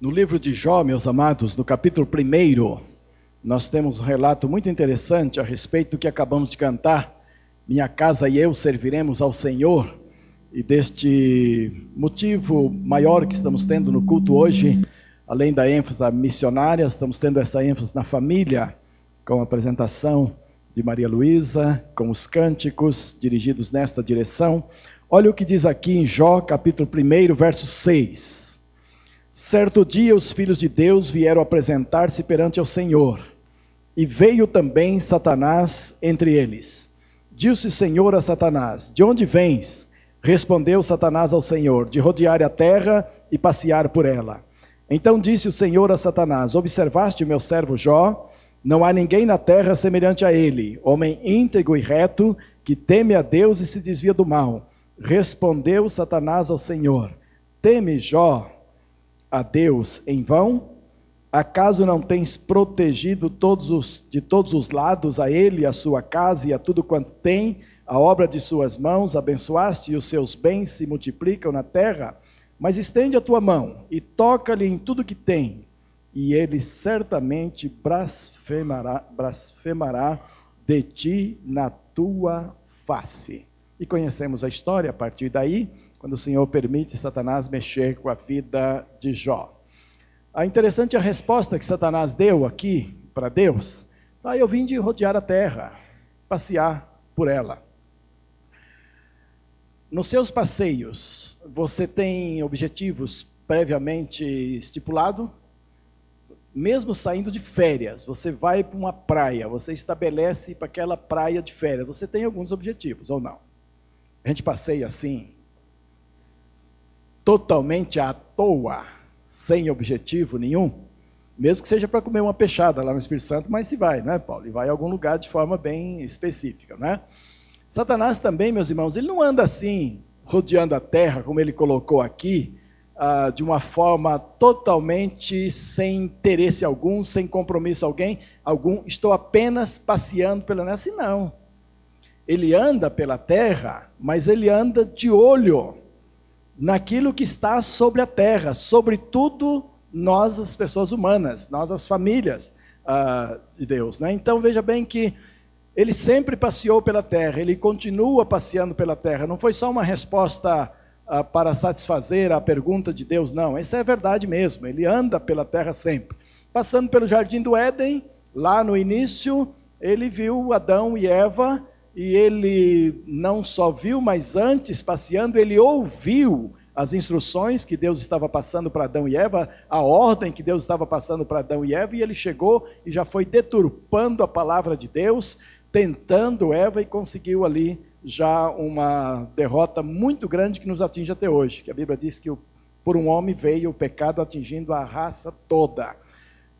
No livro de Jó, meus amados, no capítulo 1, nós temos um relato muito interessante a respeito do que acabamos de cantar. Minha casa e eu serviremos ao Senhor. E deste motivo maior que estamos tendo no culto hoje, além da ênfase missionária, estamos tendo essa ênfase na família, com a apresentação de Maria Luísa, com os cânticos dirigidos nesta direção. Olha o que diz aqui em Jó, capítulo 1, verso 6. Certo dia os filhos de Deus vieram apresentar-se perante o Senhor, e veio também Satanás entre eles. Disse o Senhor a Satanás: De onde vens? Respondeu Satanás ao Senhor: De rodear a terra e passear por ela. Então disse o Senhor a Satanás: Observaste meu servo Jó? Não há ninguém na terra semelhante a ele, homem íntegro e reto, que teme a Deus e se desvia do mal. Respondeu Satanás ao Senhor: Teme Jó a Deus em vão? Acaso não tens protegido todos os, de todos os lados a ele, a sua casa e a tudo quanto tem, a obra de suas mãos, abençoaste e os seus bens se multiplicam na terra? Mas estende a tua mão e toca-lhe em tudo que tem, e ele certamente blasfemará, blasfemará de ti na tua face. E conhecemos a história a partir daí quando o Senhor permite Satanás mexer com a vida de Jó. A interessante a resposta que Satanás deu aqui para Deus. Ah, eu vim de rodear a terra, passear por ela. Nos seus passeios, você tem objetivos previamente estipulados? Mesmo saindo de férias, você vai para uma praia, você estabelece para aquela praia de férias, você tem alguns objetivos ou não? A gente passeia assim, totalmente à toa, sem objetivo nenhum, mesmo que seja para comer uma peixada lá no Espírito Santo, mas se vai, não é, Paulo? E vai a algum lugar de forma bem específica, né? Satanás também, meus irmãos, ele não anda assim, rodeando a terra, como ele colocou aqui, uh, de uma forma totalmente sem interesse algum, sem compromisso alguém, algum. Estou apenas passeando pela terra. Assim não. Ele anda pela terra, mas ele anda de olho naquilo que está sobre a terra, sobretudo nós, as pessoas humanas, nós, as famílias uh, de Deus. Né? Então veja bem que ele sempre passeou pela terra, ele continua passeando pela terra. Não foi só uma resposta uh, para satisfazer a pergunta de Deus, não. Isso é verdade mesmo. Ele anda pela terra sempre. Passando pelo jardim do Éden, lá no início, ele viu Adão e Eva e ele não só viu, mas antes, passeando, ele ouviu as instruções que Deus estava passando para Adão e Eva, a ordem que Deus estava passando para Adão e Eva, e ele chegou e já foi deturpando a palavra de Deus, tentando Eva e conseguiu ali já uma derrota muito grande que nos atinge até hoje. Que a Bíblia diz que por um homem veio o pecado atingindo a raça toda.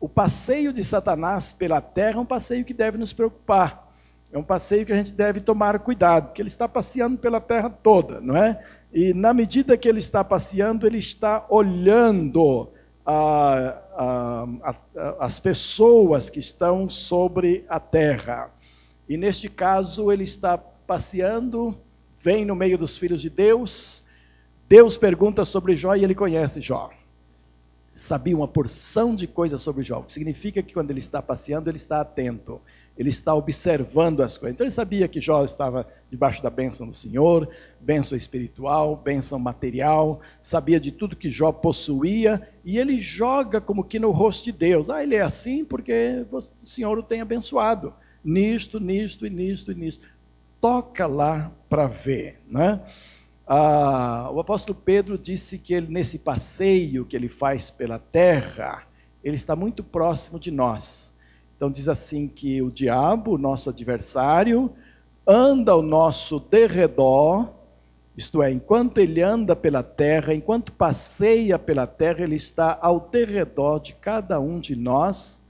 O passeio de Satanás pela terra é um passeio que deve nos preocupar. É um passeio que a gente deve tomar cuidado, porque ele está passeando pela terra toda, não é? E na medida que ele está passeando, ele está olhando a, a, a, as pessoas que estão sobre a terra. E neste caso, ele está passeando, vem no meio dos filhos de Deus. Deus pergunta sobre Jó e ele conhece Jó. Sabia uma porção de coisas sobre Jó, o que significa que quando ele está passeando, ele está atento ele está observando as coisas. Então ele sabia que Jó estava debaixo da bênção do Senhor, bênção espiritual, bênção material, sabia de tudo que Jó possuía, e ele joga como que no rosto de Deus. Ah, ele é assim porque o Senhor o tem abençoado. Nisto, nisto e nisto e nisto. Toca lá para ver, né? Ah, o apóstolo Pedro disse que ele, nesse passeio que ele faz pela terra, ele está muito próximo de nós. Então diz assim que o diabo, nosso adversário, anda ao nosso derredor, isto é, enquanto ele anda pela terra, enquanto passeia pela terra, ele está ao derredor de cada um de nós,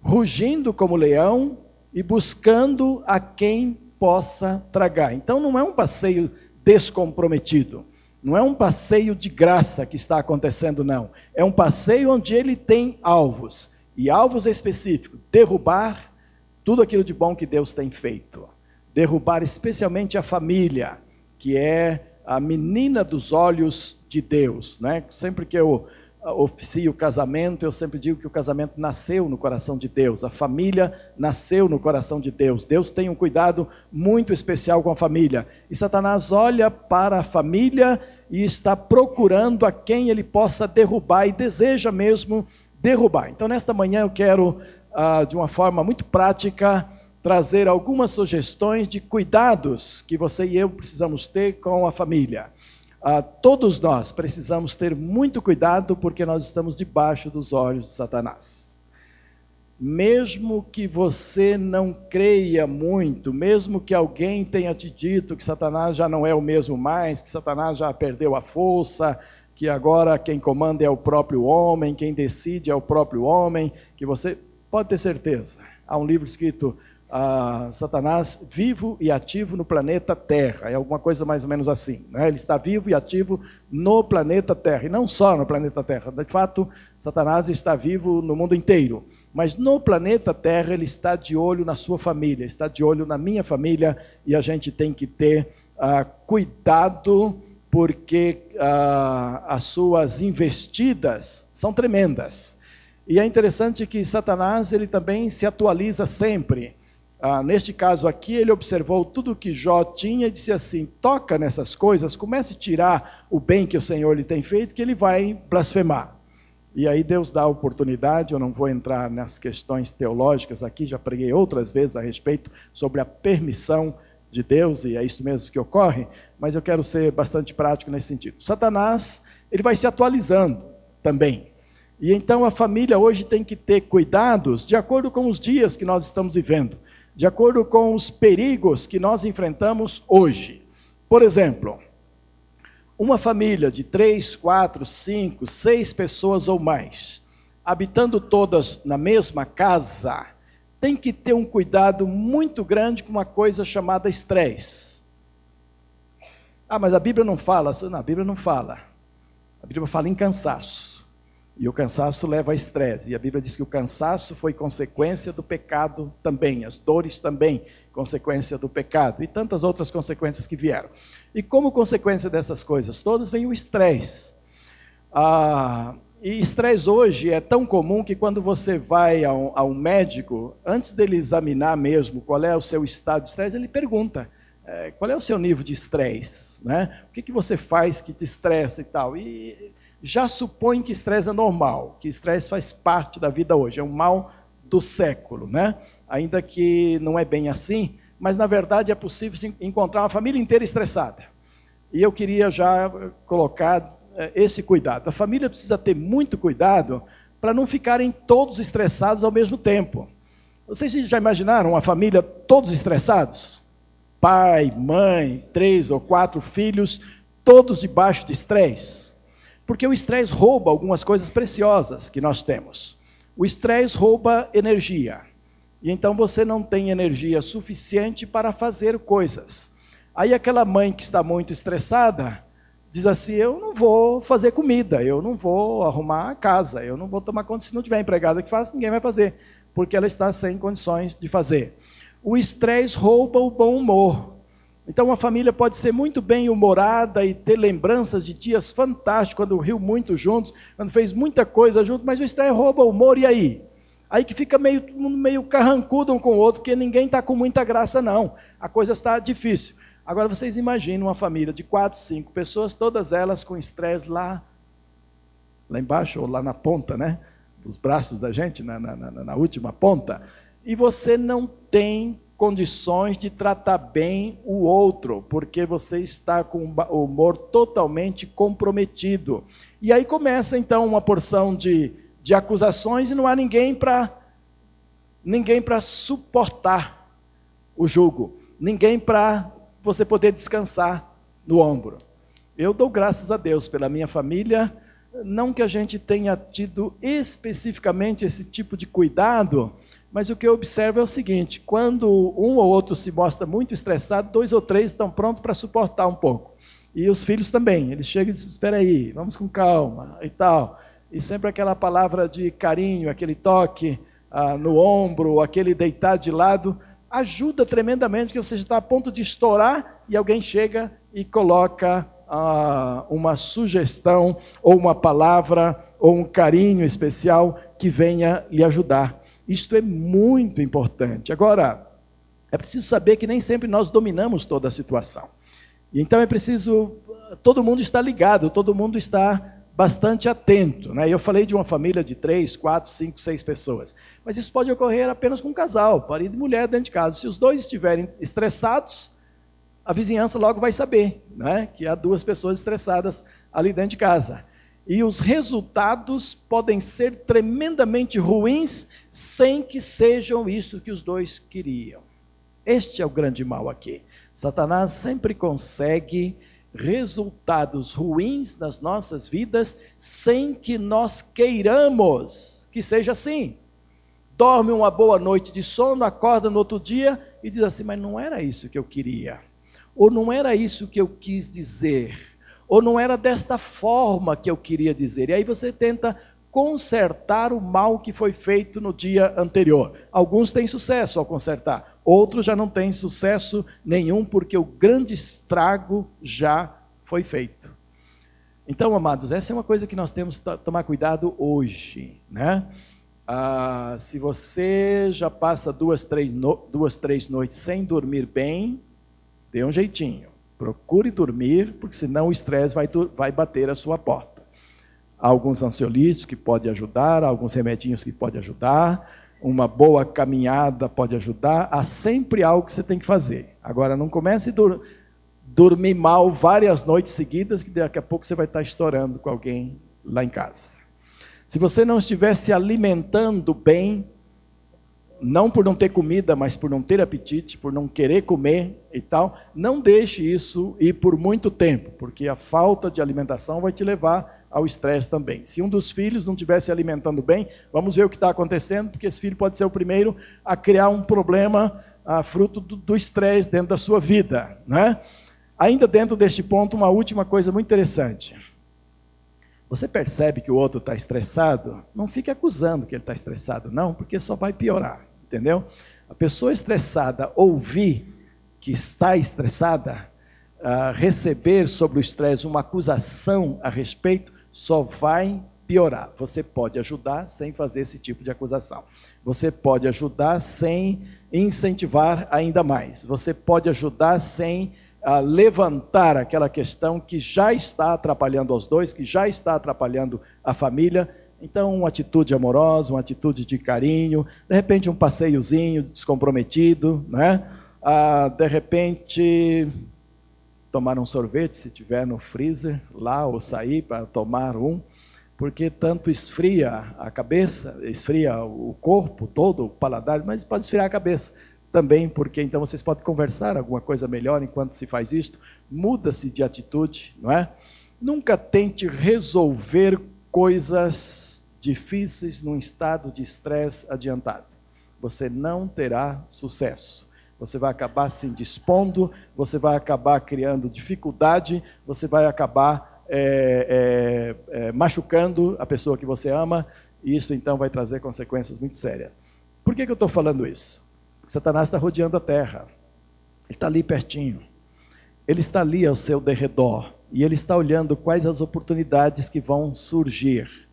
rugindo como leão e buscando a quem possa tragar. Então não é um passeio descomprometido. Não é um passeio de graça que está acontecendo, não. É um passeio onde ele tem alvos e alvos específicos: derrubar tudo aquilo de bom que Deus tem feito. Derrubar especialmente a família, que é a menina dos olhos de Deus. Né? Sempre que eu oficia o casamento, eu sempre digo que o casamento nasceu no coração de Deus, a família nasceu no coração de Deus. Deus tem um cuidado muito especial com a família. E Satanás olha para a família e está procurando a quem ele possa derrubar e deseja mesmo derrubar. Então, nesta manhã, eu quero, ah, de uma forma muito prática, trazer algumas sugestões de cuidados que você e eu precisamos ter com a família. Ah, todos nós precisamos ter muito cuidado porque nós estamos debaixo dos olhos de Satanás. Mesmo que você não creia muito, mesmo que alguém tenha te dito que Satanás já não é o mesmo mais, que Satanás já perdeu a força, que agora quem comanda é o próprio homem, quem decide é o próprio homem, que você pode ter certeza. Há um livro escrito a Satanás vivo e ativo no planeta Terra. É alguma coisa mais ou menos assim. Né? Ele está vivo e ativo no planeta Terra. E não só no planeta Terra. De fato, Satanás está vivo no mundo inteiro. Mas no planeta Terra ele está de olho na sua família, está de olho na minha família e a gente tem que ter uh, cuidado porque uh, as suas investidas são tremendas. E é interessante que Satanás ele também se atualiza sempre. Ah, neste caso aqui, ele observou tudo que Jó tinha e disse assim: toca nessas coisas, comece a tirar o bem que o Senhor lhe tem feito, que ele vai blasfemar. E aí Deus dá a oportunidade, eu não vou entrar nas questões teológicas aqui, já preguei outras vezes a respeito sobre a permissão de Deus, e é isso mesmo que ocorre, mas eu quero ser bastante prático nesse sentido. Satanás, ele vai se atualizando também. E então a família hoje tem que ter cuidados de acordo com os dias que nós estamos vivendo de acordo com os perigos que nós enfrentamos hoje. Por exemplo, uma família de três, quatro, cinco, seis pessoas ou mais, habitando todas na mesma casa, tem que ter um cuidado muito grande com uma coisa chamada estresse. Ah, mas a Bíblia não fala. Não, a Bíblia não fala. A Bíblia fala em cansaço. E o cansaço leva a estresse. E a Bíblia diz que o cansaço foi consequência do pecado também, as dores também, consequência do pecado, e tantas outras consequências que vieram. E como consequência dessas coisas todas vem o estresse. Ah, e estresse hoje é tão comum que quando você vai a um, a um, médico, antes dele examinar mesmo qual é o seu estado de estresse, ele pergunta. É, qual é o seu nível de estresse? Né? O que, que você faz que te estressa e tal? E já supõe que estresse é normal, que estresse faz parte da vida hoje, é um mal do século, né? Ainda que não é bem assim, mas na verdade é possível encontrar uma família inteira estressada. E eu queria já colocar esse cuidado. A família precisa ter muito cuidado para não ficarem todos estressados ao mesmo tempo. Vocês já imaginaram uma família todos estressados? Pai, mãe, três ou quatro filhos, todos debaixo de estresse? Porque o estresse rouba algumas coisas preciosas que nós temos. O estresse rouba energia. E então você não tem energia suficiente para fazer coisas. Aí aquela mãe que está muito estressada diz assim: Eu não vou fazer comida, eu não vou arrumar a casa, eu não vou tomar conta. Se não tiver empregada que faça, ninguém vai fazer, porque ela está sem condições de fazer. O estresse rouba o bom humor. Então, uma família pode ser muito bem humorada e ter lembranças de dias fantásticos, quando riu muito juntos, quando fez muita coisa junto, mas o estranho rouba o humor, e aí? Aí que fica meio, meio carrancudo um com o outro, porque ninguém está com muita graça, não. A coisa está difícil. Agora, vocês imaginam uma família de quatro, cinco pessoas, todas elas com estresse lá, lá embaixo, ou lá na ponta, né? Dos braços da gente, na, na, na, na última ponta. E você não tem condições de tratar bem o outro, porque você está com o humor totalmente comprometido. E aí começa então uma porção de, de acusações e não há ninguém para ninguém para suportar o jugo, ninguém para você poder descansar no ombro. Eu dou graças a Deus pela minha família, não que a gente tenha tido especificamente esse tipo de cuidado, mas o que eu observo é o seguinte: quando um ou outro se mostra muito estressado, dois ou três estão prontos para suportar um pouco. E os filhos também. Eles chegam e dizem: espera aí, vamos com calma e tal. E sempre aquela palavra de carinho, aquele toque ah, no ombro, aquele deitar de lado, ajuda tremendamente, que você está a ponto de estourar e alguém chega e coloca ah, uma sugestão ou uma palavra ou um carinho especial que venha lhe ajudar. Isto é muito importante. Agora, é preciso saber que nem sempre nós dominamos toda a situação. Então é preciso, todo mundo está ligado, todo mundo está bastante atento. Né? Eu falei de uma família de três, quatro, cinco, seis pessoas. Mas isso pode ocorrer apenas com um casal, marido e mulher dentro de casa. Se os dois estiverem estressados, a vizinhança logo vai saber né? que há duas pessoas estressadas ali dentro de casa. E os resultados podem ser tremendamente ruins sem que sejam isso que os dois queriam. Este é o grande mal aqui. Satanás sempre consegue resultados ruins nas nossas vidas sem que nós queiramos que seja assim. Dorme uma boa noite de sono, acorda no outro dia e diz assim: Mas não era isso que eu queria, ou não era isso que eu quis dizer, ou não era desta forma que eu queria dizer. E aí você tenta consertar o mal que foi feito no dia anterior. Alguns têm sucesso ao consertar, outros já não têm sucesso nenhum, porque o grande estrago já foi feito. Então, amados, essa é uma coisa que nós temos que tomar cuidado hoje. Né? Ah, se você já passa duas três, no, duas, três noites sem dormir bem, dê um jeitinho. Procure dormir, porque senão o estresse vai, vai bater a sua porta alguns ansiolíticos que podem ajudar, alguns remedinhos que podem ajudar, uma boa caminhada pode ajudar, há sempre algo que você tem que fazer. Agora, não comece a dur dormir mal várias noites seguidas, que daqui a pouco você vai estar estourando com alguém lá em casa. Se você não estiver se alimentando bem, não por não ter comida, mas por não ter apetite, por não querer comer e tal, não deixe isso ir por muito tempo, porque a falta de alimentação vai te levar ao estresse também. Se um dos filhos não estiver se alimentando bem, vamos ver o que está acontecendo, porque esse filho pode ser o primeiro a criar um problema a, fruto do estresse dentro da sua vida. Né? Ainda dentro deste ponto, uma última coisa muito interessante. Você percebe que o outro está estressado? Não fique acusando que ele está estressado, não, porque só vai piorar, entendeu? A pessoa estressada ouvir que está estressada, uh, receber sobre o estresse uma acusação a respeito, só vai piorar. Você pode ajudar sem fazer esse tipo de acusação. Você pode ajudar sem incentivar ainda mais. Você pode ajudar sem uh, levantar aquela questão que já está atrapalhando os dois, que já está atrapalhando a família. Então, uma atitude amorosa, uma atitude de carinho, de repente um passeiozinho descomprometido, né? Uh, de repente tomar um sorvete, se tiver no freezer lá, ou sair para tomar um, porque tanto esfria a cabeça, esfria o corpo todo, o paladar, mas pode esfriar a cabeça também, porque então vocês podem conversar alguma coisa melhor enquanto se faz isto, muda-se de atitude, não é? Nunca tente resolver coisas difíceis num estado de estresse adiantado. Você não terá sucesso você vai acabar se indispondo, você vai acabar criando dificuldade, você vai acabar é, é, é, machucando a pessoa que você ama, e isso então vai trazer consequências muito sérias. Por que, que eu estou falando isso? Porque Satanás está rodeando a terra, ele está ali pertinho, ele está ali ao seu derredor, e ele está olhando quais as oportunidades que vão surgir.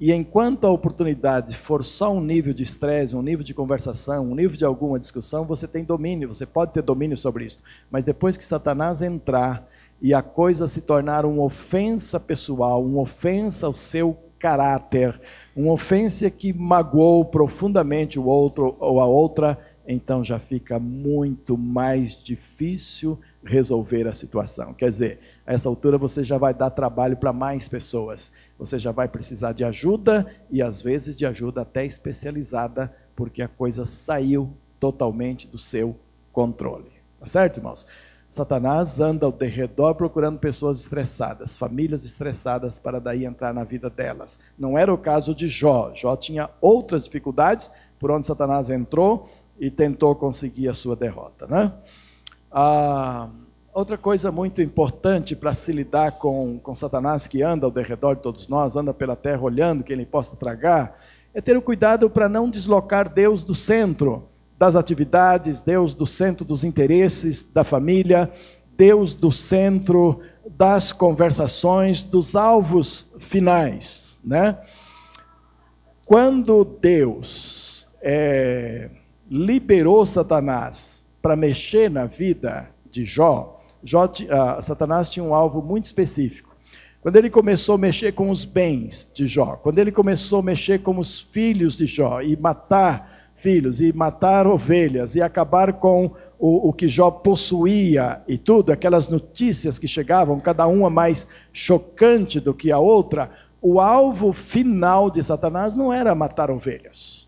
E enquanto a oportunidade for só um nível de estresse, um nível de conversação, um nível de alguma discussão, você tem domínio, você pode ter domínio sobre isso. Mas depois que Satanás entrar e a coisa se tornar uma ofensa pessoal, uma ofensa ao seu caráter, uma ofensa que magoou profundamente o outro ou a outra, então já fica muito mais difícil resolver a situação. Quer dizer, a essa altura você já vai dar trabalho para mais pessoas. Você já vai precisar de ajuda e às vezes de ajuda até especializada, porque a coisa saiu totalmente do seu controle. Tá certo, irmãos? Satanás anda ao derredor procurando pessoas estressadas, famílias estressadas, para daí entrar na vida delas. Não era o caso de Jó. Jó tinha outras dificuldades por onde Satanás entrou e tentou conseguir a sua derrota. Né? Ah, outra coisa muito importante para se lidar com, com Satanás, que anda ao derredor de todos nós, anda pela terra olhando que ele possa tragar, é ter o cuidado para não deslocar Deus do centro das atividades, Deus do centro dos interesses da família, Deus do centro das conversações, dos alvos finais, né? Quando Deus é, liberou Satanás para mexer na vida de Jó, Jó uh, Satanás tinha um alvo muito específico. Quando ele começou a mexer com os bens de Jó, quando ele começou a mexer com os filhos de Jó e matar filhos e matar ovelhas e acabar com o, o, que Jó possuía e tudo, aquelas notícias que chegavam, cada uma mais chocante do que a outra, o alvo final de Satanás não era matar ovelhas.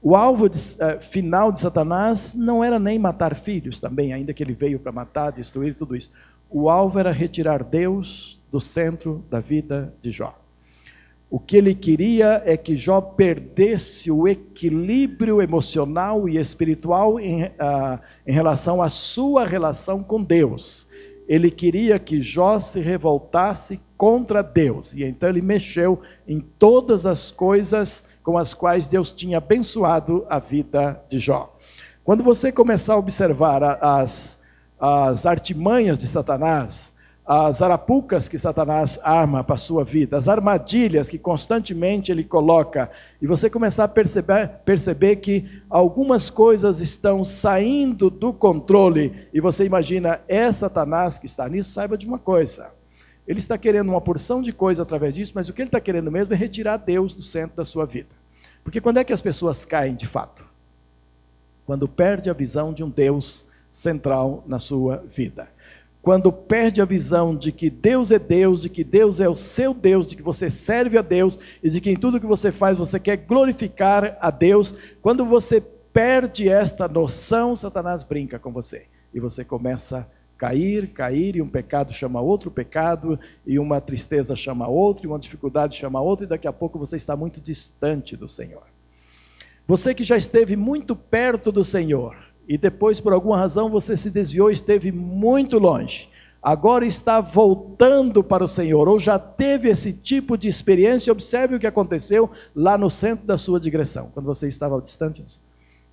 O alvo de, uh, final de Satanás não era nem matar filhos também, ainda que ele veio para matar, destruir tudo isso. O alvo era retirar Deus do centro da vida de Jó. O que ele queria é que Jó perdesse o equilíbrio emocional e espiritual em, uh, em relação à sua relação com Deus. Ele queria que Jó se revoltasse contra Deus. E então ele mexeu em todas as coisas com as quais Deus tinha abençoado a vida de Jó. Quando você começar a observar as, as artimanhas de Satanás, as arapucas que Satanás arma para a sua vida, as armadilhas que constantemente ele coloca, e você começar a perceber, perceber que algumas coisas estão saindo do controle, e você imagina, é Satanás que está nisso, saiba de uma coisa. Ele está querendo uma porção de coisa através disso, mas o que ele está querendo mesmo é retirar Deus do centro da sua vida. Porque quando é que as pessoas caem de fato? Quando perde a visão de um Deus central na sua vida quando perde a visão de que Deus é Deus, de que Deus é o seu Deus, de que você serve a Deus e de que em tudo que você faz você quer glorificar a Deus, quando você perde esta noção, Satanás brinca com você e você começa a cair, cair, e um pecado chama outro pecado, e uma tristeza chama outro, e uma dificuldade chama outro, e daqui a pouco você está muito distante do Senhor. Você que já esteve muito perto do Senhor, e depois, por alguma razão, você se desviou esteve muito longe. Agora está voltando para o Senhor, ou já teve esse tipo de experiência. Observe o que aconteceu lá no centro da sua digressão, quando você estava distante.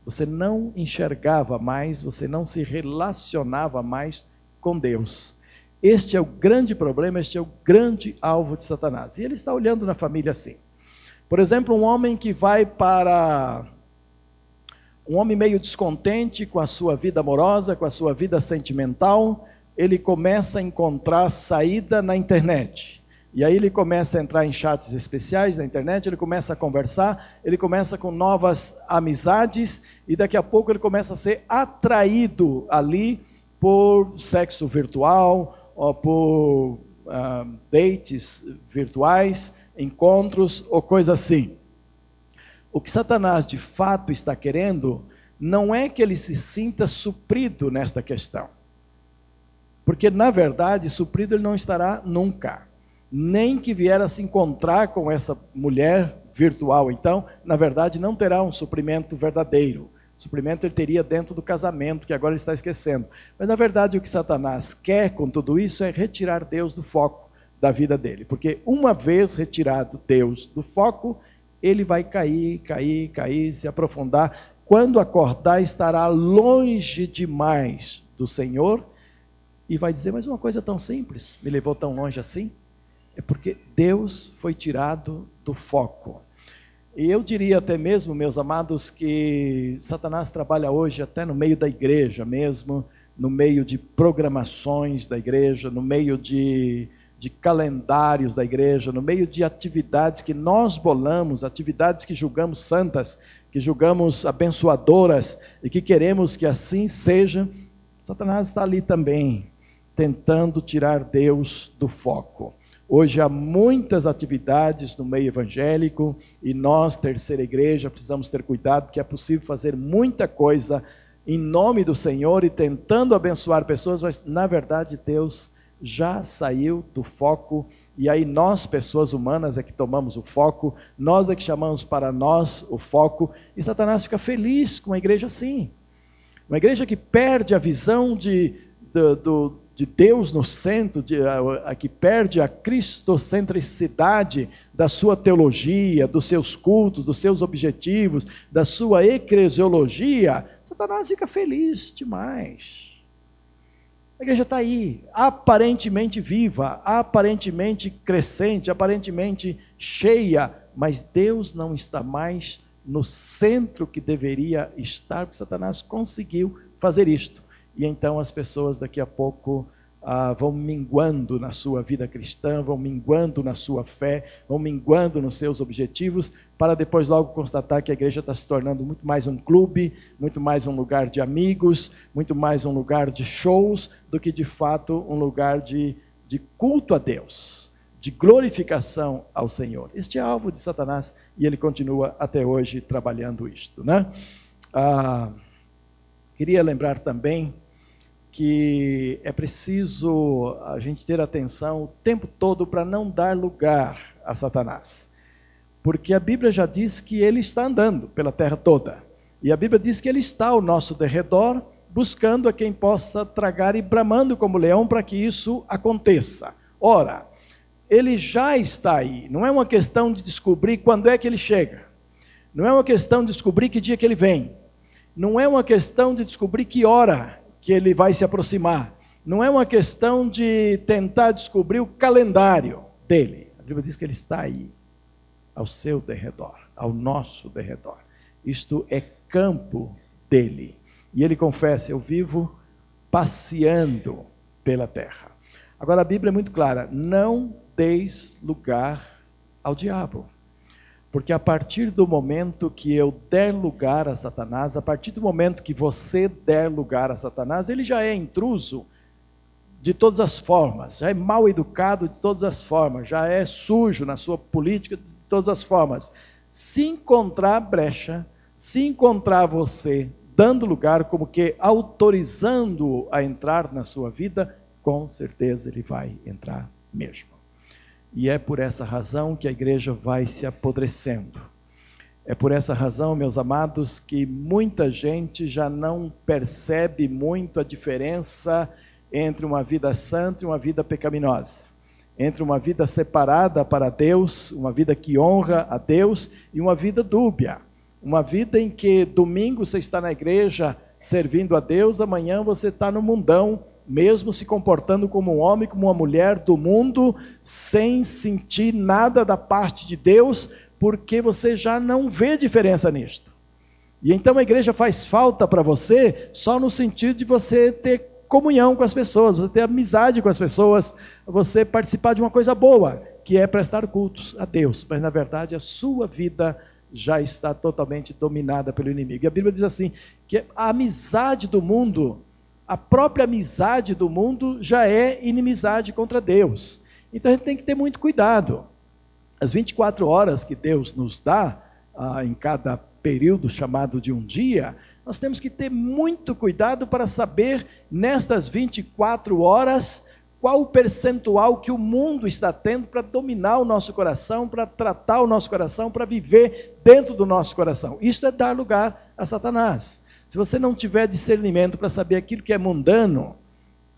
Você não enxergava mais, você não se relacionava mais com Deus. Este é o grande problema, este é o grande alvo de Satanás. E ele está olhando na família assim. Por exemplo, um homem que vai para um homem meio descontente com a sua vida amorosa, com a sua vida sentimental, ele começa a encontrar saída na internet. E aí ele começa a entrar em chats especiais na internet, ele começa a conversar, ele começa com novas amizades e daqui a pouco ele começa a ser atraído ali por sexo virtual, ou por uh, dates virtuais, encontros ou coisa assim. O que Satanás de fato está querendo não é que ele se sinta suprido nesta questão. Porque, na verdade, suprido ele não estará nunca. Nem que vier a se encontrar com essa mulher virtual. Então, na verdade, não terá um suprimento verdadeiro. Suprimento ele teria dentro do casamento, que agora ele está esquecendo. Mas, na verdade, o que Satanás quer com tudo isso é retirar Deus do foco da vida dele. Porque, uma vez retirado Deus do foco, ele vai cair, cair, cair, se aprofundar. Quando acordar, estará longe demais do Senhor e vai dizer: Mas uma coisa tão simples, me levou tão longe assim? É porque Deus foi tirado do foco. E eu diria até mesmo, meus amados, que Satanás trabalha hoje até no meio da igreja mesmo, no meio de programações da igreja, no meio de de calendários da igreja, no meio de atividades que nós bolamos, atividades que julgamos santas, que julgamos abençoadoras e que queremos que assim seja, Satanás está ali também, tentando tirar Deus do foco. Hoje há muitas atividades no meio evangélico e nós, terceira igreja, precisamos ter cuidado, porque é possível fazer muita coisa em nome do Senhor e tentando abençoar pessoas, mas na verdade Deus já saiu do foco e aí nós, pessoas humanas, é que tomamos o foco, nós é que chamamos para nós o foco, e Satanás fica feliz com uma igreja assim. Uma igreja que perde a visão de, de, de Deus no centro, de, a, a, que perde a cristocentricidade da sua teologia, dos seus cultos, dos seus objetivos, da sua eclesiologia, Satanás fica feliz demais. A igreja está aí, aparentemente viva, aparentemente crescente, aparentemente cheia, mas Deus não está mais no centro que deveria estar, porque Satanás conseguiu fazer isto. E então as pessoas daqui a pouco ah, vão minguando na sua vida cristã, vão minguando na sua fé, vão minguando nos seus objetivos, para depois logo constatar que a igreja está se tornando muito mais um clube, muito mais um lugar de amigos, muito mais um lugar de shows, do que de fato um lugar de, de culto a Deus, de glorificação ao Senhor. Este é alvo de Satanás e ele continua até hoje trabalhando isto. Né? Ah, queria lembrar também que é preciso a gente ter atenção o tempo todo para não dar lugar a Satanás. Porque a Bíblia já diz que ele está andando pela terra toda. E a Bíblia diz que ele está ao nosso derredor, buscando a quem possa tragar e bramando como leão para que isso aconteça. Ora, ele já está aí. Não é uma questão de descobrir quando é que ele chega. Não é uma questão de descobrir que dia que ele vem. Não é uma questão de descobrir que hora que ele vai se aproximar. Não é uma questão de tentar descobrir o calendário dele. A Bíblia diz que ele está aí, ao seu derredor, ao nosso derredor. Isto é campo dele. E ele confessa: Eu vivo passeando pela terra. Agora a Bíblia é muito clara: não deis lugar ao diabo. Porque a partir do momento que eu der lugar a Satanás, a partir do momento que você der lugar a Satanás, ele já é intruso de todas as formas, já é mal educado de todas as formas, já é sujo na sua política de todas as formas. Se encontrar brecha, se encontrar você dando lugar, como que autorizando-o a entrar na sua vida, com certeza ele vai entrar mesmo. E é por essa razão que a igreja vai se apodrecendo. É por essa razão, meus amados, que muita gente já não percebe muito a diferença entre uma vida santa e uma vida pecaminosa. Entre uma vida separada para Deus, uma vida que honra a Deus, e uma vida dúbia. Uma vida em que domingo você está na igreja servindo a Deus, amanhã você está no mundão mesmo se comportando como um homem, como uma mulher do mundo, sem sentir nada da parte de Deus, porque você já não vê diferença nisto. E então a igreja faz falta para você só no sentido de você ter comunhão com as pessoas, você ter amizade com as pessoas, você participar de uma coisa boa, que é prestar cultos a Deus. Mas na verdade a sua vida já está totalmente dominada pelo inimigo. E a Bíblia diz assim: que a amizade do mundo a própria amizade do mundo já é inimizade contra Deus. Então a gente tem que ter muito cuidado. As 24 horas que Deus nos dá, ah, em cada período chamado de um dia, nós temos que ter muito cuidado para saber, nestas 24 horas, qual o percentual que o mundo está tendo para dominar o nosso coração, para tratar o nosso coração, para viver dentro do nosso coração. Isso é dar lugar a Satanás. Se você não tiver discernimento para saber aquilo que é mundano,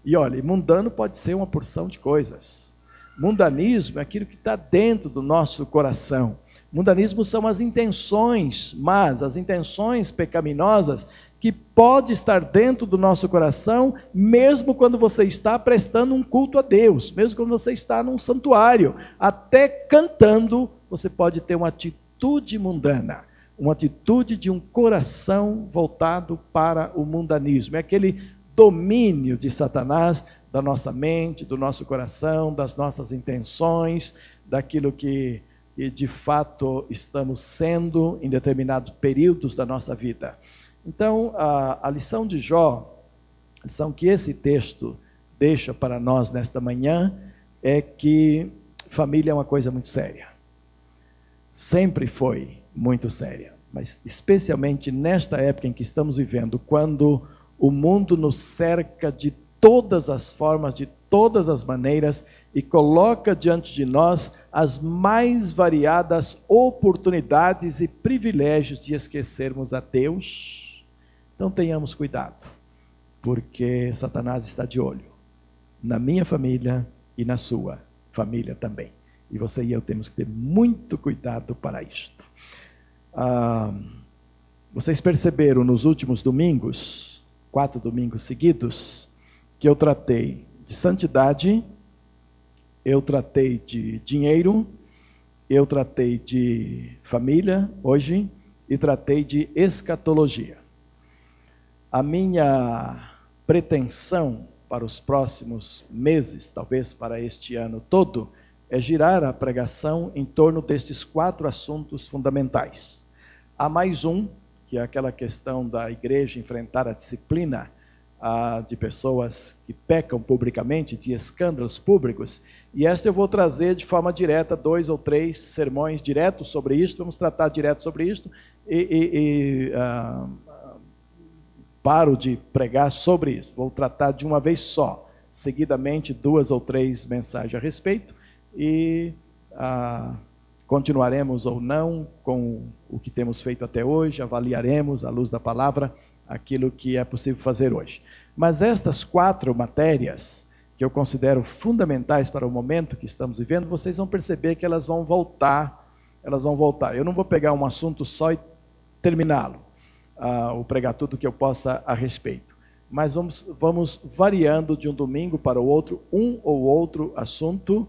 e olha, mundano pode ser uma porção de coisas. Mundanismo é aquilo que está dentro do nosso coração. Mundanismo são as intenções mas as intenções pecaminosas que pode estar dentro do nosso coração, mesmo quando você está prestando um culto a Deus, mesmo quando você está num santuário, até cantando, você pode ter uma atitude mundana uma atitude de um coração voltado para o mundanismo. É aquele domínio de Satanás da nossa mente, do nosso coração, das nossas intenções, daquilo que, que de fato estamos sendo em determinados períodos da nossa vida. Então, a, a lição de Jó, a lição que esse texto deixa para nós nesta manhã, é que família é uma coisa muito séria. Sempre foi muito séria, mas especialmente nesta época em que estamos vivendo, quando o mundo nos cerca de todas as formas, de todas as maneiras e coloca diante de nós as mais variadas oportunidades e privilégios de esquecermos a Deus. Então tenhamos cuidado, porque Satanás está de olho na minha família e na sua família também. E você e eu temos que ter muito cuidado para isto. Ah, vocês perceberam nos últimos domingos, quatro domingos seguidos, que eu tratei de santidade, eu tratei de dinheiro, eu tratei de família hoje e tratei de escatologia. A minha pretensão para os próximos meses, talvez para este ano todo, é girar a pregação em torno destes quatro assuntos fundamentais. Há mais um, que é aquela questão da igreja enfrentar a disciplina ah, de pessoas que pecam publicamente, de escândalos públicos, e esta eu vou trazer de forma direta dois ou três sermões diretos sobre isto, vamos tratar direto sobre isto, e, e, e ah, paro de pregar sobre isso, vou tratar de uma vez só, seguidamente duas ou três mensagens a respeito, e ah, continuaremos ou não com o que temos feito até hoje, avaliaremos à luz da palavra aquilo que é possível fazer hoje. Mas estas quatro matérias que eu considero fundamentais para o momento que estamos vivendo, vocês vão perceber que elas vão voltar, elas vão voltar. Eu não vou pegar um assunto só e terminá-lo, uh, ou pregar tudo que eu possa a respeito. Mas vamos, vamos variando de um domingo para o outro, um ou outro assunto,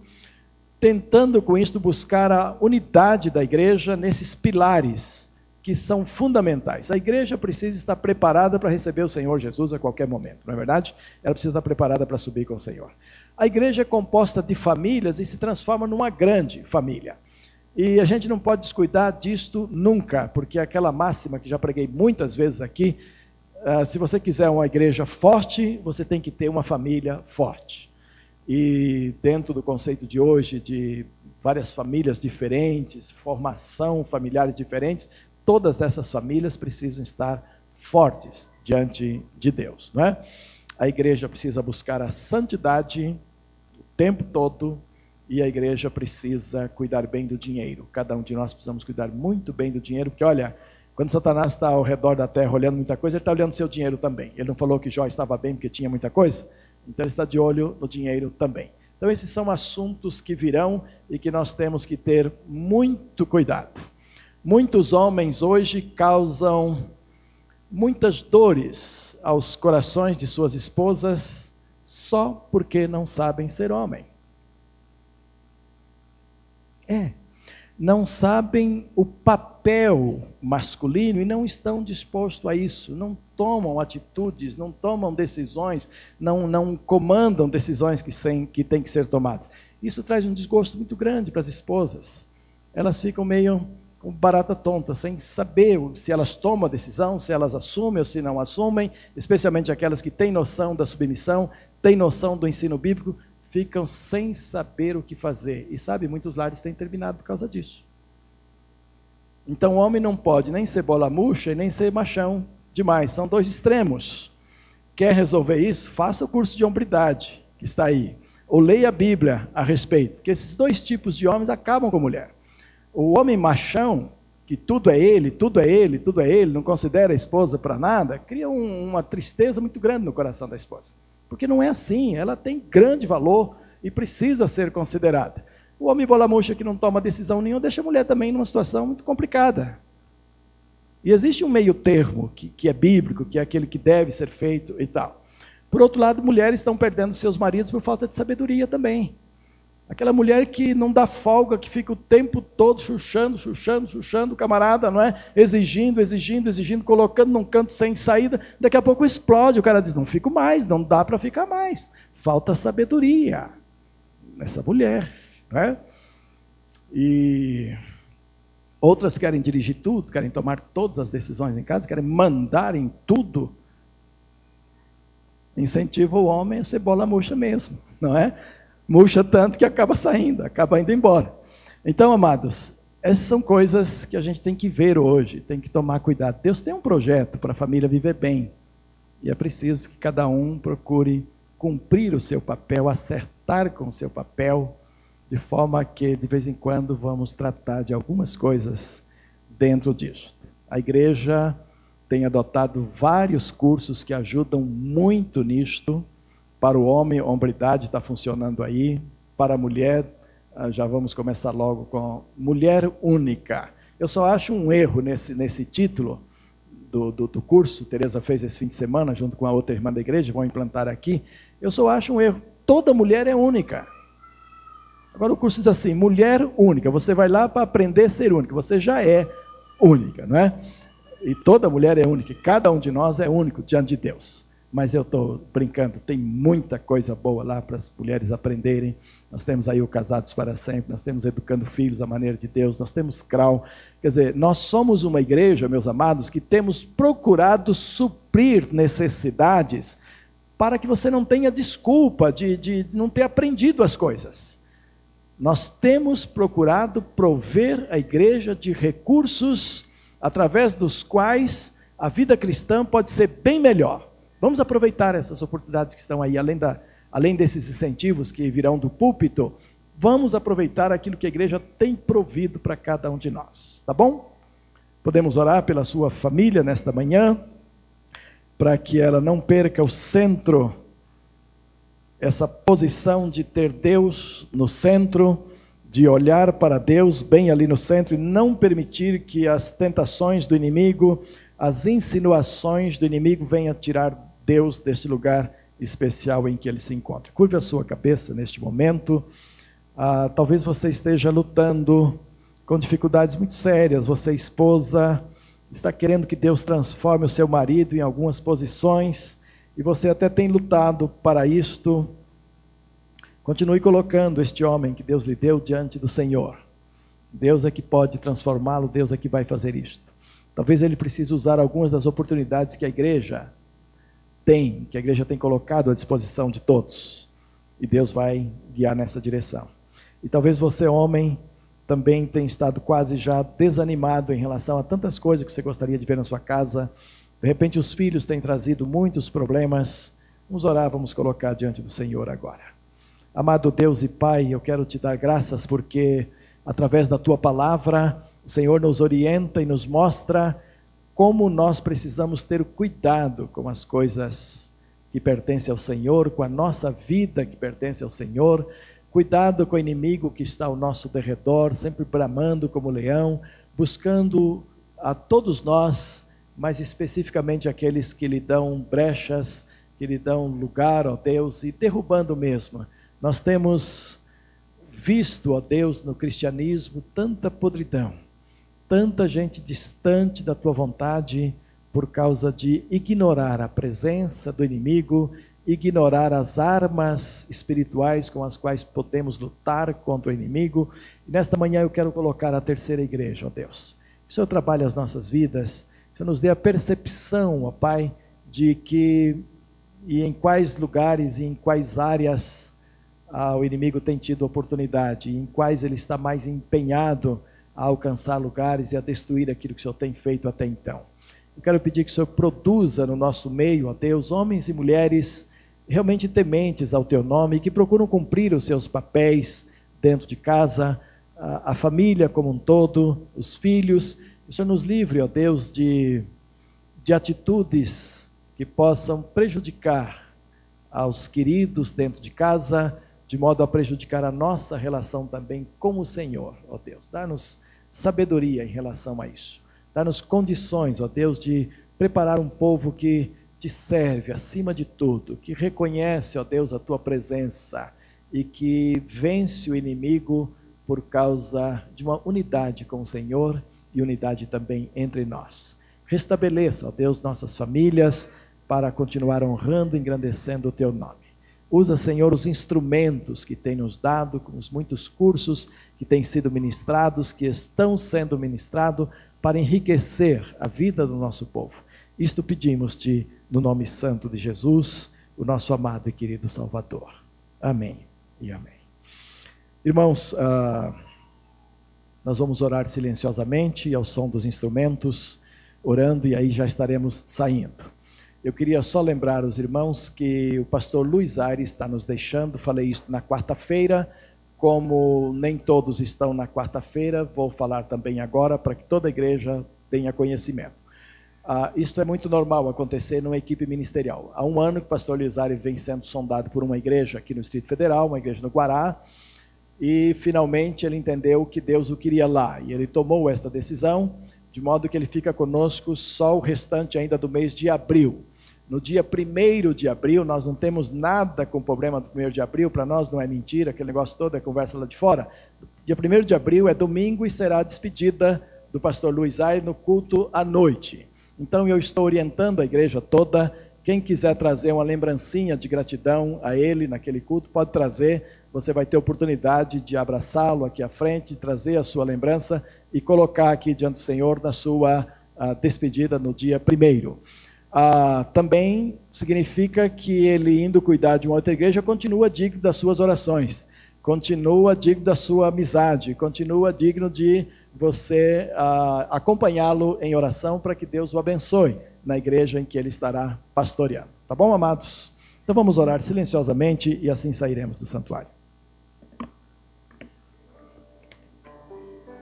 tentando com isto buscar a unidade da igreja nesses pilares que são fundamentais. A igreja precisa estar preparada para receber o Senhor Jesus a qualquer momento, não é verdade? Ela precisa estar preparada para subir com o Senhor. A igreja é composta de famílias e se transforma numa grande família. E a gente não pode descuidar disto nunca, porque é aquela máxima que já preguei muitas vezes aqui, uh, se você quiser uma igreja forte, você tem que ter uma família forte. E dentro do conceito de hoje de várias famílias diferentes, formação familiares diferentes, todas essas famílias precisam estar fortes diante de Deus. Não é? A igreja precisa buscar a santidade o tempo todo e a igreja precisa cuidar bem do dinheiro. Cada um de nós precisamos cuidar muito bem do dinheiro, porque olha, quando Satanás está ao redor da terra olhando muita coisa, ele está olhando seu dinheiro também. Ele não falou que Jó estava bem porque tinha muita coisa? Então está de olho no dinheiro também. Então esses são assuntos que virão e que nós temos que ter muito cuidado. Muitos homens hoje causam muitas dores aos corações de suas esposas só porque não sabem ser homem. É, não sabem o papel masculino e não estão dispostos a isso, não tomam atitudes, não tomam decisões, não, não comandam decisões que, sem, que têm que ser tomadas. Isso traz um desgosto muito grande para as esposas. Elas ficam meio como barata tonta, sem saber se elas tomam a decisão, se elas assumem ou se não assumem, especialmente aquelas que têm noção da submissão, têm noção do ensino bíblico, ficam sem saber o que fazer. E sabe, muitos lares têm terminado por causa disso. Então o homem não pode nem ser bola murcha e nem ser machão demais, são dois extremos. Quer resolver isso? Faça o curso de hombridade que está aí. Ou leia a Bíblia a respeito, porque esses dois tipos de homens acabam com a mulher. O homem machão, que tudo é ele, tudo é ele, tudo é ele, não considera a esposa para nada, cria um, uma tristeza muito grande no coração da esposa. Porque não é assim, ela tem grande valor e precisa ser considerada. O homem bola murcha que não toma decisão nenhuma deixa a mulher também numa situação muito complicada. E existe um meio termo que, que é bíblico, que é aquele que deve ser feito e tal. Por outro lado, mulheres estão perdendo seus maridos por falta de sabedoria também. Aquela mulher que não dá folga, que fica o tempo todo chuchando, chuchando, chuchando camarada, não é? Exigindo, exigindo, exigindo, colocando num canto sem saída. Daqui a pouco explode. O cara diz: Não fico mais, não dá para ficar mais. Falta sabedoria nessa mulher, não é? E outras querem dirigir tudo, querem tomar todas as decisões em casa, querem mandar em tudo. Incentiva o homem a ser bola murcha mesmo, não é? Murcha tanto que acaba saindo, acaba indo embora. Então, amados, essas são coisas que a gente tem que ver hoje, tem que tomar cuidado. Deus tem um projeto para a família viver bem. E é preciso que cada um procure cumprir o seu papel, acertar com o seu papel, de forma que de vez em quando vamos tratar de algumas coisas dentro disso. A igreja tem adotado vários cursos que ajudam muito nisto. Para o homem, a hombridade está funcionando aí. Para a mulher, ah, já vamos começar logo com mulher única. Eu só acho um erro nesse, nesse título, do, do, do curso, Teresa fez esse fim de semana, junto com a outra irmã da igreja, vão implantar aqui, eu só acho um erro. Toda mulher é única. Agora o curso diz assim: mulher única. Você vai lá para aprender a ser única. Você já é única, não é? E toda mulher é única. Cada um de nós é único diante de Deus. Mas eu estou brincando, tem muita coisa boa lá para as mulheres aprenderem. Nós temos aí o Casados para Sempre, nós temos Educando Filhos à Maneira de Deus, nós temos CRAU. Quer dizer, nós somos uma igreja, meus amados, que temos procurado suprir necessidades para que você não tenha desculpa de, de não ter aprendido as coisas. Nós temos procurado prover a igreja de recursos através dos quais a vida cristã pode ser bem melhor. Vamos aproveitar essas oportunidades que estão aí, além, da, além desses incentivos que virão do púlpito, vamos aproveitar aquilo que a igreja tem provido para cada um de nós, tá bom? Podemos orar pela sua família nesta manhã, para que ela não perca o centro essa posição de ter Deus no centro, de olhar para Deus bem ali no centro e não permitir que as tentações do inimigo, as insinuações do inimigo venham tirar Deus deste lugar especial em que ele se encontra. Curve a sua cabeça neste momento. Ah, talvez você esteja lutando com dificuldades muito sérias. Você, esposa, está querendo que Deus transforme o seu marido em algumas posições e você até tem lutado para isto, continue colocando este homem que Deus lhe deu diante do Senhor. Deus é que pode transformá-lo, Deus é que vai fazer isto. Talvez ele precise usar algumas das oportunidades que a igreja tem, que a igreja tem colocado à disposição de todos. E Deus vai guiar nessa direção. E talvez você, homem, também tenha estado quase já desanimado em relação a tantas coisas que você gostaria de ver na sua casa, de repente, os filhos têm trazido muitos problemas. Vamos orar, vamos colocar diante do Senhor agora. Amado Deus e Pai, eu quero te dar graças porque, através da tua palavra, o Senhor nos orienta e nos mostra como nós precisamos ter cuidado com as coisas que pertencem ao Senhor, com a nossa vida que pertence ao Senhor. Cuidado com o inimigo que está ao nosso derredor, sempre bramando como leão, buscando a todos nós mas especificamente aqueles que lhe dão brechas, que lhe dão lugar, ó Deus, e derrubando mesmo. Nós temos visto, ó Deus, no cristianismo tanta podridão, tanta gente distante da tua vontade por causa de ignorar a presença do inimigo, ignorar as armas espirituais com as quais podemos lutar contra o inimigo. E nesta manhã eu quero colocar a terceira igreja, ó Deus. Que o Senhor trabalhe as nossas vidas Senhor nos dê a percepção, ó Pai, de que e em quais lugares e em quais áreas ah, o inimigo tem tido oportunidade, e em quais ele está mais empenhado a alcançar lugares e a destruir aquilo que o Senhor tem feito até então. Eu quero pedir que o Senhor produza no nosso meio, ó Deus, homens e mulheres realmente tementes ao Teu nome, que procuram cumprir os seus papéis dentro de casa, a, a família como um todo, os filhos, o Senhor nos livre, ó Deus, de, de atitudes que possam prejudicar aos queridos dentro de casa, de modo a prejudicar a nossa relação também com o Senhor, ó Deus. Dá-nos sabedoria em relação a isso. Dá-nos condições, ó Deus, de preparar um povo que te serve acima de tudo, que reconhece, ó Deus, a tua presença e que vence o inimigo por causa de uma unidade com o Senhor e unidade também entre nós. Restabeleça, ó Deus, nossas famílias para continuar honrando e engrandecendo o teu nome. Usa, Senhor, os instrumentos que tem nos dado, com os muitos cursos que têm sido ministrados, que estão sendo ministrados, para enriquecer a vida do nosso povo. Isto pedimos-te no nome santo de Jesus, o nosso amado e querido Salvador. Amém e amém. Irmãos, uh, nós vamos orar silenciosamente ao som dos instrumentos, orando e aí já estaremos saindo. Eu queria só lembrar os irmãos que o pastor Luiz Aires está nos deixando, falei isso na quarta-feira, como nem todos estão na quarta-feira, vou falar também agora para que toda a igreja tenha conhecimento. Ah, isto é muito normal acontecer numa equipe ministerial. Há um ano que o pastor Luiz Aires vem sendo sondado por uma igreja aqui no Distrito Federal, uma igreja no Guará, e finalmente ele entendeu que Deus o queria lá. E ele tomou esta decisão de modo que ele fica conosco só o restante ainda do mês de abril. No dia 1 de abril, nós não temos nada com o problema do 1 de abril, para nós não é mentira, aquele negócio todo é conversa lá de fora. Dia 1 de abril é domingo e será a despedida do pastor Luiz Ai no culto à noite. Então eu estou orientando a igreja toda. Quem quiser trazer uma lembrancinha de gratidão a ele naquele culto, pode trazer. Você vai ter oportunidade de abraçá-lo aqui à frente, trazer a sua lembrança e colocar aqui diante do Senhor na sua uh, despedida no dia primeiro. Uh, também significa que ele indo cuidar de uma outra igreja continua digno das suas orações, continua digno da sua amizade, continua digno de você uh, acompanhá-lo em oração para que Deus o abençoe na igreja em que ele estará pastoreando. Tá bom, amados? Então vamos orar silenciosamente e assim sairemos do santuário.